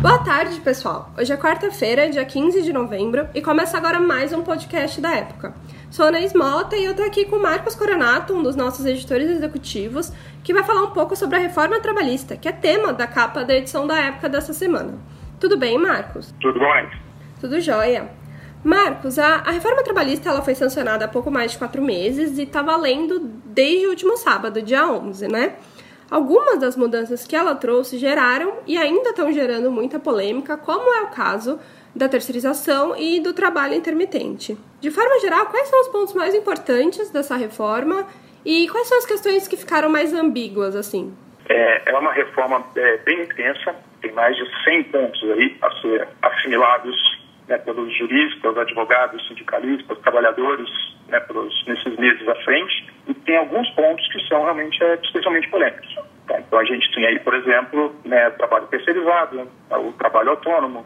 Boa tarde, pessoal. Hoje é quarta-feira, dia 15 de novembro, e começa agora mais um podcast da época. Sou Ana Mota e eu tô aqui com o Marcos Coronato, um dos nossos editores executivos, que vai falar um pouco sobre a reforma trabalhista, que é tema da capa da edição da época dessa semana. Tudo bem, Marcos? Tudo bem. Tudo jóia. Marcos, a, a, reforma trabalhista ela foi sancionada há pouco mais de quatro meses e está valendo desde o último sábado, dia 11, né? Algumas das mudanças que ela trouxe geraram e ainda estão gerando muita polêmica, como é o caso da terceirização e do trabalho intermitente. De forma geral, quais são os pontos mais importantes dessa reforma e quais são as questões que ficaram mais ambíguas assim? É, é uma reforma é, bem intensa, tem mais de 100 pontos aí a ser assimilados né, pelos juristas, advogados, sindicalistas, trabalhadores, né, pelos, nesses meses à frente, tem alguns pontos que são realmente é, especialmente polêmicos. Tá? Então a gente tem aí, por exemplo, né, o trabalho terceirizado, o trabalho autônomo,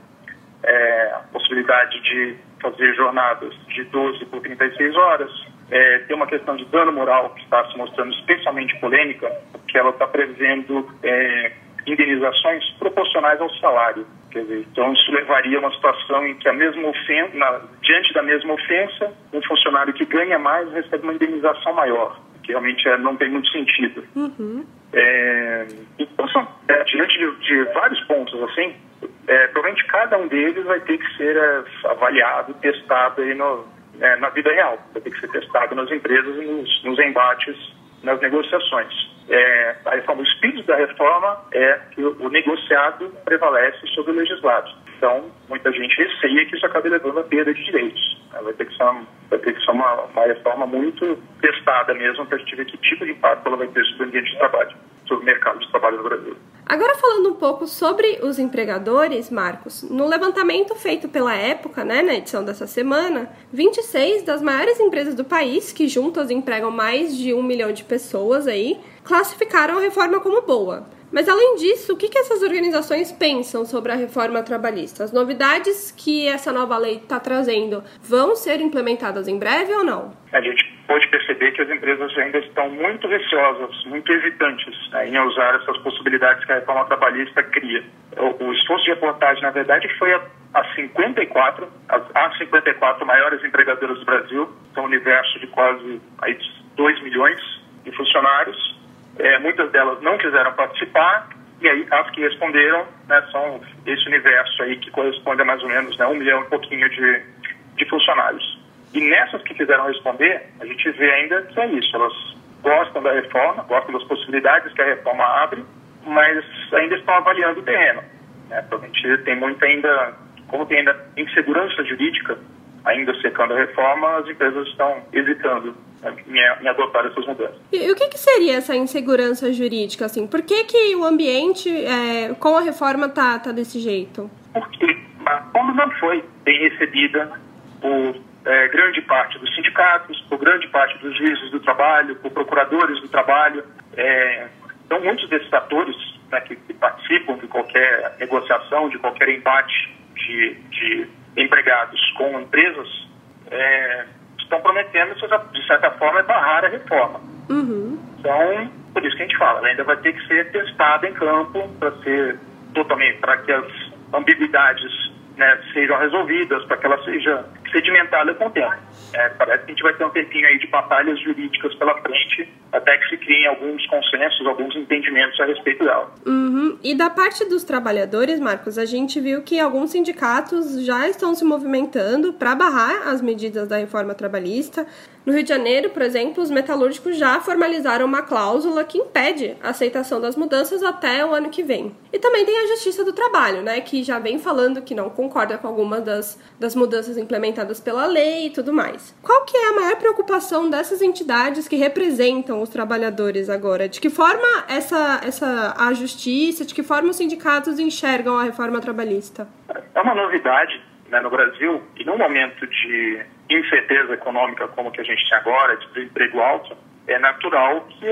é, a possibilidade de fazer jornadas de 12 por 36 horas. É, tem uma questão de dano moral que está se mostrando especialmente polêmica, porque ela está prevendo é, indenizações proporcionais ao salário. Dizer, então, isso levaria a uma situação em que a mesma ofensa, na, diante da mesma ofensa, um funcionário que ganha mais recebe uma indenização maior, que realmente é, não tem muito sentido. Uhum. É, então, são, é, diante de, de, vários pontos assim, é, provavelmente cada um deles vai ter que ser é, avaliado, testado aí no, é, na vida real, vai ter que ser testado nas empresas e nos, nos embates, nas negociações. A reforma, o espírito da reforma é que o, o negociado prevalece sobre o legislado. Então, muita gente receia que isso acabe levando a perda de direitos. Vai ter que ser, vai ter que ser uma, uma reforma muito testada mesmo para a gente ver que tipo de impacto ela vai ter sobre o ambiente de trabalho, sobre o mercado de trabalho no Brasil. Agora falando um pouco sobre os empregadores, Marcos, no levantamento feito pela época, né, na edição dessa semana, 26 das maiores empresas do país, que juntas empregam mais de um milhão de pessoas aí, classificaram a reforma como boa. Mas além disso, o que, que essas organizações pensam sobre a reforma trabalhista? As novidades que essa nova lei está trazendo vão ser implementadas em breve ou não? A gente pode perceber que as empresas ainda estão muito receosas, muito hesitantes né, em usar essas possibilidades que a reforma trabalhista cria. O, o esforço de reportagem, na verdade, foi a, a 54, as, as 54 maiores empregadoras do Brasil, são um universo de quase aí, 2 milhões de funcionários, é, muitas delas não quiseram participar, e aí as que responderam né, são esse universo aí que corresponde a mais ou menos né, um milhão e pouquinho de, de funcionários. E nessas que quiseram responder, a gente vê ainda que é isso, elas gostam da reforma, gostam das possibilidades que a reforma abre, mas ainda estão avaliando o terreno. Né? Provavelmente tem muita ainda, como tem ainda insegurança jurídica, ainda secando a reforma, as empresas estão hesitando em, em adotar essas mudanças. E, o que, que, seria essa insegurança jurídica? Assim? Por que, que o ambiente é, com a reforma tá, tá desse jeito? Porque como não foi bem recebida por é, grande parte dos sindicatos, por grande parte dos juízes do trabalho, por procuradores do trabalho, é, então muitos desses atores né, que, que, participam de qualquer negociação, de qualquer embate de, de empregados com empresas, é, estão prometendo, de certa forma, barrar a reforma. Uhum. Então, por isso que a gente fala, ela ainda vai ter que ser testada em campo para ser totalmente, para que as ambiguidades né, sejam resolvidas, para que ela seja sedimentada com o tempo. É, parece que a gente vai ter um tempinho aí de batalhas jurídicas pela frente, até que se criem alguns consensos, alguns entendimentos a respeito dela. Uhum. E da parte dos trabalhadores, Marcos, a gente viu que alguns sindicatos já estão se movimentando para barrar as medidas da reforma trabalhista. No Rio de Janeiro, por exemplo, os metalúrgicos já formalizaram uma cláusula que impede a aceitação das mudanças até o ano que vem. E também tem a Justiça do Trabalho, né, que já vem falando que não concorda com algumas das, das mudanças implementadas pela lei e tudo mais. Qual que é a maior preocupação dessas entidades que representam os trabalhadores agora? De que forma essa, essa a justiça, de que forma os sindicatos enxergam a reforma trabalhista? É uma novidade né, no Brasil e num momento de incerteza econômica como que a gente tem agora, de desemprego alto, é natural que,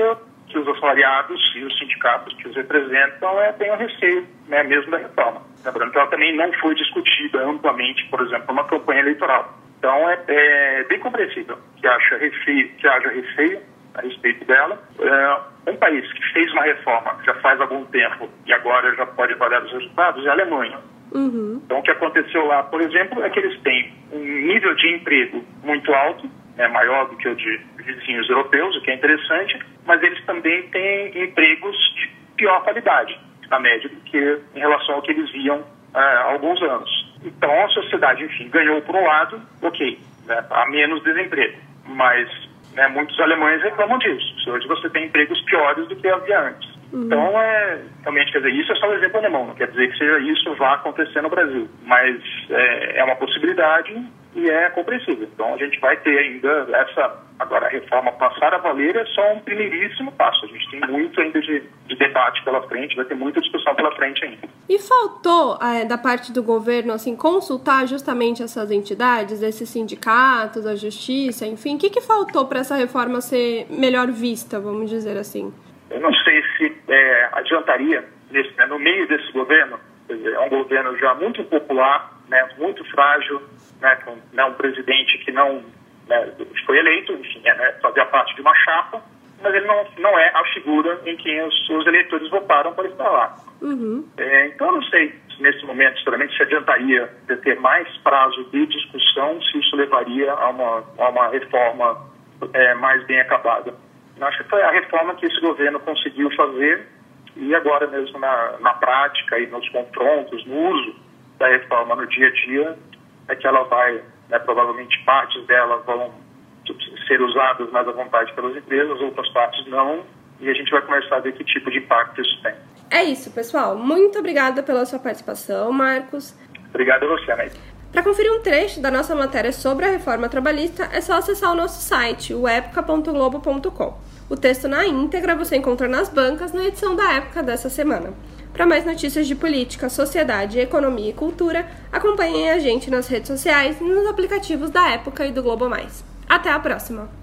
que os assalariados e os sindicatos que os representam é, tenham receio né, mesmo da reforma. Lembrando que ela também não foi discutida amplamente, por exemplo, numa campanha eleitoral. Então é, é bem compreensível que, receio, que haja receio a respeito dela. É, um país que fez uma reforma já faz algum tempo e agora já pode avaliar os resultados é a Alemanha. Uhum. Então, o que aconteceu lá, por exemplo, é que eles têm um nível de emprego muito alto, né, maior do que o de vizinhos europeus, o que é interessante, mas eles também têm empregos de pior qualidade, na média, do que em relação ao que eles viam é, há alguns anos. Então, a sociedade, enfim, ganhou por um lado, ok, né, há menos desemprego, mas né, muitos alemães reclamam disso. Hoje você tem empregos piores do que havia antes. Uhum. Então, é, realmente, quer dizer, isso é só o exemplo alemão, não quer dizer que seja isso vá acontecer no Brasil, mas é, é uma possibilidade e é compreensível. Então, a gente vai ter ainda essa. Agora, a reforma passar a valer é só um primeiríssimo passo. A gente tem muito ainda de, de debate pela frente, vai ter muita discussão pela frente ainda. E faltou, é, da parte do governo, assim, consultar justamente essas entidades, esses sindicatos, a justiça, enfim? O que, que faltou para essa reforma ser melhor vista, vamos dizer assim? Eu não sei se é, adiantaria, nesse, né, no meio desse governo, é um governo já muito impopular, né, muito frágil, né, com né, um presidente que não né, foi eleito, enfim, é, né, fazia parte de uma chapa, mas ele não, não é a figura em quem os, os eleitores votaram para estar lá. Uhum. É, então, eu não sei se nesse momento, sinceramente, se adiantaria de ter mais prazo de discussão, se isso levaria a uma, a uma reforma é, mais bem acabada. Acho que foi a reforma que esse governo conseguiu fazer e agora mesmo na, na prática e nos confrontos, no uso da reforma no dia a dia, é que ela vai, né, provavelmente partes dela vão ser usadas mais à vontade pelas empresas, outras partes não, e a gente vai começar a ver que tipo de impacto isso tem. É isso, pessoal. Muito obrigada pela sua participação, Marcos. Obrigado a você, Anaí. Para conferir um trecho da nossa matéria sobre a reforma trabalhista, é só acessar o nosso site, o epoca.globo.com. O texto na íntegra você encontra nas bancas na edição da Época dessa semana. Para mais notícias de política, sociedade, economia e cultura, acompanhem a gente nas redes sociais e nos aplicativos da Época e do Globo Mais. Até a próxima!